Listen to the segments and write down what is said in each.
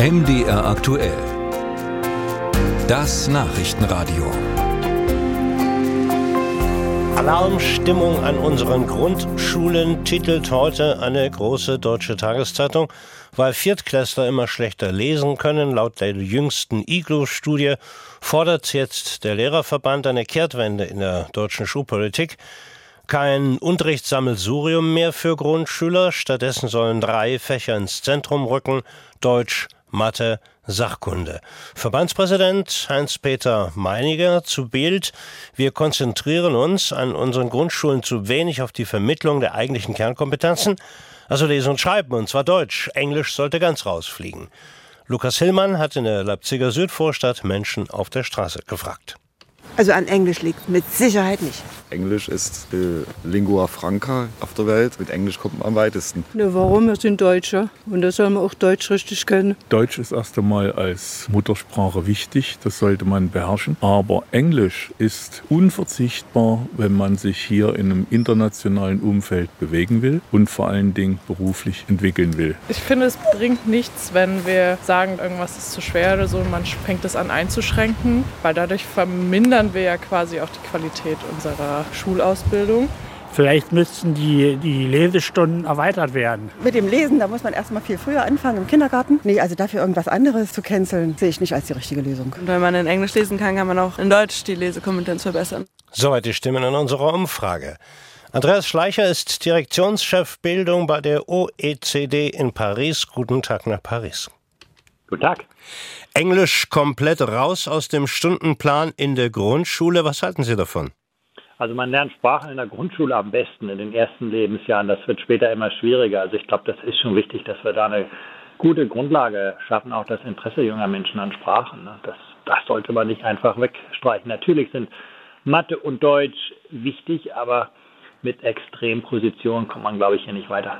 MDR aktuell. Das Nachrichtenradio. Alarmstimmung an unseren Grundschulen titelt heute eine große deutsche Tageszeitung, weil Viertklässler immer schlechter lesen können. Laut der jüngsten IGLO-Studie fordert jetzt der Lehrerverband eine Kehrtwende in der deutschen Schulpolitik. Kein Unterrichtssammelsurium mehr für Grundschüler, stattdessen sollen drei Fächer ins Zentrum rücken, Deutsch, Mathe, Sachkunde. Verbandspräsident Heinz-Peter Meiniger zu Bild. Wir konzentrieren uns an unseren Grundschulen zu wenig auf die Vermittlung der eigentlichen Kernkompetenzen, also Lesen und Schreiben, und zwar Deutsch. Englisch sollte ganz rausfliegen. Lukas Hillmann hat in der Leipziger Südvorstadt Menschen auf der Straße gefragt. Also an Englisch liegt mit Sicherheit nicht. Englisch ist die Lingua Franca auf der Welt. Mit Englisch kommt man am weitesten. Ne, warum? Wir sind Deutsche und da soll man auch Deutsch richtig können. Deutsch ist erst einmal als Muttersprache wichtig, das sollte man beherrschen. Aber Englisch ist unverzichtbar, wenn man sich hier in einem internationalen Umfeld bewegen will und vor allen Dingen beruflich entwickeln will. Ich finde, es bringt nichts, wenn wir sagen, irgendwas ist zu schwer oder so und man fängt es an einzuschränken, weil dadurch vermindern wir ja quasi auch die Qualität unserer Schulausbildung. Vielleicht müssten die, die Lesestunden erweitert werden. Mit dem Lesen, da muss man erst mal viel früher anfangen im Kindergarten. Nee, also dafür irgendwas anderes zu canceln, sehe ich nicht als die richtige Lösung. Und wenn man in Englisch lesen kann, kann man auch in Deutsch die Lesekompetenz verbessern. Soweit die Stimmen in unserer Umfrage. Andreas Schleicher ist Direktionschef Bildung bei der OECD in Paris. Guten Tag nach Paris. Guten Tag. Englisch komplett raus aus dem Stundenplan in der Grundschule. Was halten Sie davon? Also man lernt Sprachen in der Grundschule am besten in den ersten Lebensjahren. Das wird später immer schwieriger. Also ich glaube, das ist schon wichtig, dass wir da eine gute Grundlage schaffen, auch das Interesse junger Menschen an Sprachen. Ne? Das, das sollte man nicht einfach wegstreichen. Natürlich sind Mathe und Deutsch wichtig, aber mit Extrempositionen kommt man, glaube ich, hier nicht weiter.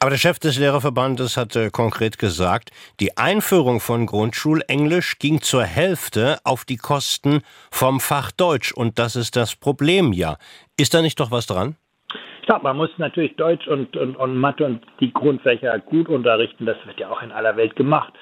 Aber der Chef des Lehrerverbandes hatte konkret gesagt, die Einführung von Grundschulenglisch ging zur Hälfte auf die Kosten vom Fach Deutsch. Und das ist das Problem ja. Ist da nicht doch was dran? Ich glaube, man muss natürlich Deutsch und, und, und Mathe und die Grundfächer gut unterrichten. Das wird ja auch in aller Welt gemacht.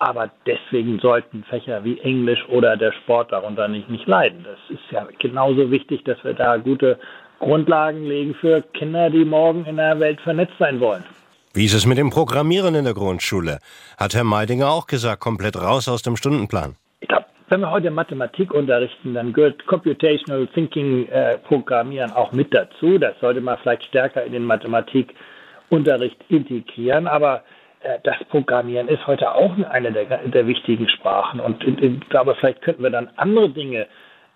Aber deswegen sollten Fächer wie Englisch oder der Sport darunter nicht, nicht leiden. Das ist ja genauso wichtig, dass wir da gute Grundlagen legen für Kinder, die morgen in der Welt vernetzt sein wollen. Wie ist es mit dem Programmieren in der Grundschule? Hat Herr Meidinger auch gesagt, komplett raus aus dem Stundenplan? Ich glaube, wenn wir heute Mathematik unterrichten, dann gehört Computational Thinking äh, Programmieren auch mit dazu. Das sollte man vielleicht stärker in den Mathematikunterricht integrieren. Aber äh, das Programmieren ist heute auch eine der, der wichtigen Sprachen. Und ich glaube, vielleicht könnten wir dann andere Dinge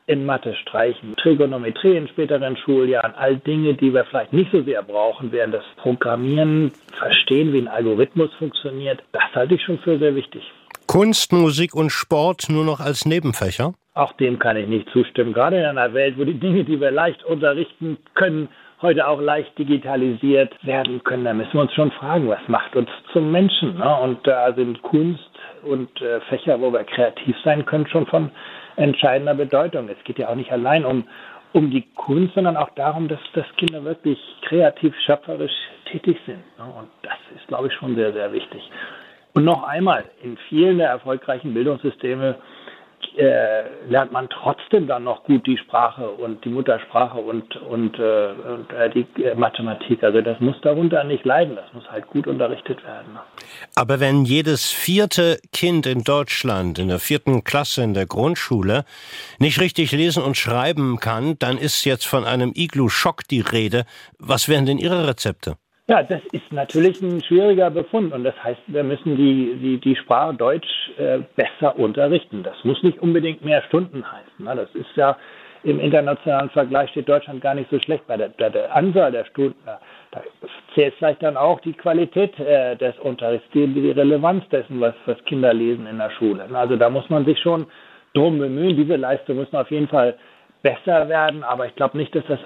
in Mathe streichen, Trigonometrie in späteren Schuljahren, all Dinge, die wir vielleicht nicht so sehr brauchen, während das Programmieren, verstehen, wie ein Algorithmus funktioniert, das halte ich schon für sehr wichtig. Kunst, Musik und Sport nur noch als Nebenfächer? Auch dem kann ich nicht zustimmen. Gerade in einer Welt, wo die Dinge, die wir leicht unterrichten können, heute auch leicht digitalisiert werden können, da müssen wir uns schon fragen, was macht uns zum Menschen? Ne? Und da sind Kunst und äh, Fächer, wo wir kreativ sein können, schon von entscheidender Bedeutung. Es geht ja auch nicht allein um, um die Kunst, sondern auch darum, dass, dass Kinder wirklich kreativ, schöpferisch tätig sind. Und das ist, glaube ich, schon sehr, sehr wichtig. Und noch einmal, in vielen der erfolgreichen Bildungssysteme äh, lernt man trotzdem dann noch gut die Sprache und die Muttersprache und, und, äh, und äh, die äh, Mathematik. Also das muss darunter nicht leiden, das muss halt gut unterrichtet werden. Aber wenn jedes vierte Kind in Deutschland in der vierten Klasse in der Grundschule nicht richtig lesen und schreiben kann, dann ist jetzt von einem Iglu-Schock die Rede. Was wären denn Ihre Rezepte? Ja, das ist natürlich ein schwieriger Befund und das heißt, wir müssen die, die, die Sprache Deutsch äh, besser unterrichten. Das muss nicht unbedingt mehr Stunden heißen. Ne? Das ist ja im internationalen Vergleich steht Deutschland gar nicht so schlecht bei der, bei der Anzahl der Stunden. Da zählt vielleicht dann auch die Qualität äh, des Unterrichts, die, die Relevanz dessen, was, was Kinder lesen in der Schule. Also da muss man sich schon drum bemühen. Diese Leistung muss auf jeden Fall besser werden, aber ich glaube nicht, dass das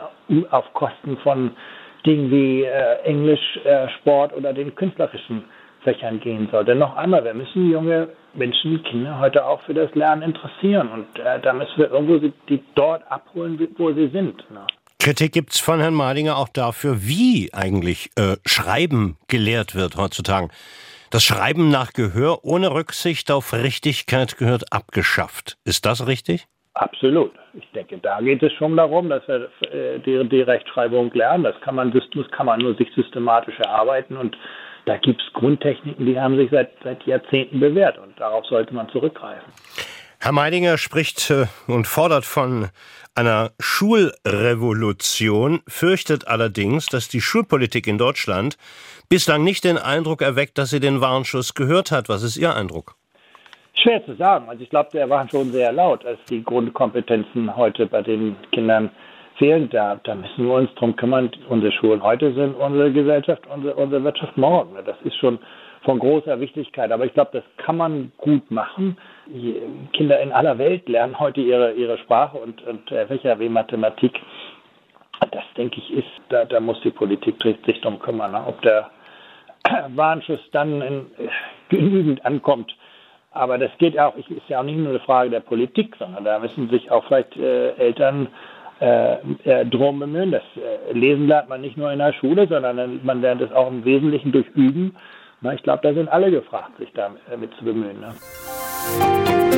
auf Kosten von Dingen wie äh, Englisch, äh, Sport oder den künstlerischen Fächern gehen soll. Denn noch einmal, wir müssen junge Menschen, Kinder heute auch für das Lernen interessieren. Und äh, da müssen wir irgendwo die dort abholen, wo sie sind. Ne? Kritik gibt es von Herrn Malinger auch dafür, wie eigentlich äh, Schreiben gelehrt wird heutzutage. Das Schreiben nach Gehör ohne Rücksicht auf Richtigkeit gehört abgeschafft. Ist das richtig? Absolut. Ich denke, da geht es schon darum, dass wir äh, die, die Rechtschreibung lernen. Das kann man, das kann man nur sich systematisch erarbeiten und da gibt es Grundtechniken, die haben sich seit, seit Jahrzehnten bewährt und darauf sollte man zurückgreifen. Herr Meidinger spricht äh, und fordert von einer Schulrevolution, fürchtet allerdings, dass die Schulpolitik in Deutschland bislang nicht den Eindruck erweckt, dass sie den Warnschuss gehört hat. Was ist Ihr Eindruck? Schwer zu sagen. Also ich glaube, der war schon sehr laut, als die Grundkompetenzen heute bei den Kindern fehlen. Da, da müssen wir uns darum kümmern. Unsere Schulen heute sind unsere Gesellschaft, unsere, unsere Wirtschaft morgen. Das ist schon von großer Wichtigkeit. Aber ich glaube, das kann man gut machen. Die Kinder in aller Welt lernen heute ihre, ihre Sprache und, und äh, Fächer wie Mathematik. Das, denke ich, ist, da, da muss die Politik sich darum kümmern, ne? ob der Warnschuss dann in, äh, genügend ankommt. Aber das geht auch, ist ja auch nicht nur eine Frage der Politik, sondern da müssen sich auch vielleicht äh, Eltern äh, äh, drum bemühen. Das äh, Lesen lernt man nicht nur in der Schule, sondern man lernt es auch im Wesentlichen durch Üben. Na, ich glaube, da sind alle gefragt, sich damit äh, zu bemühen. Ne?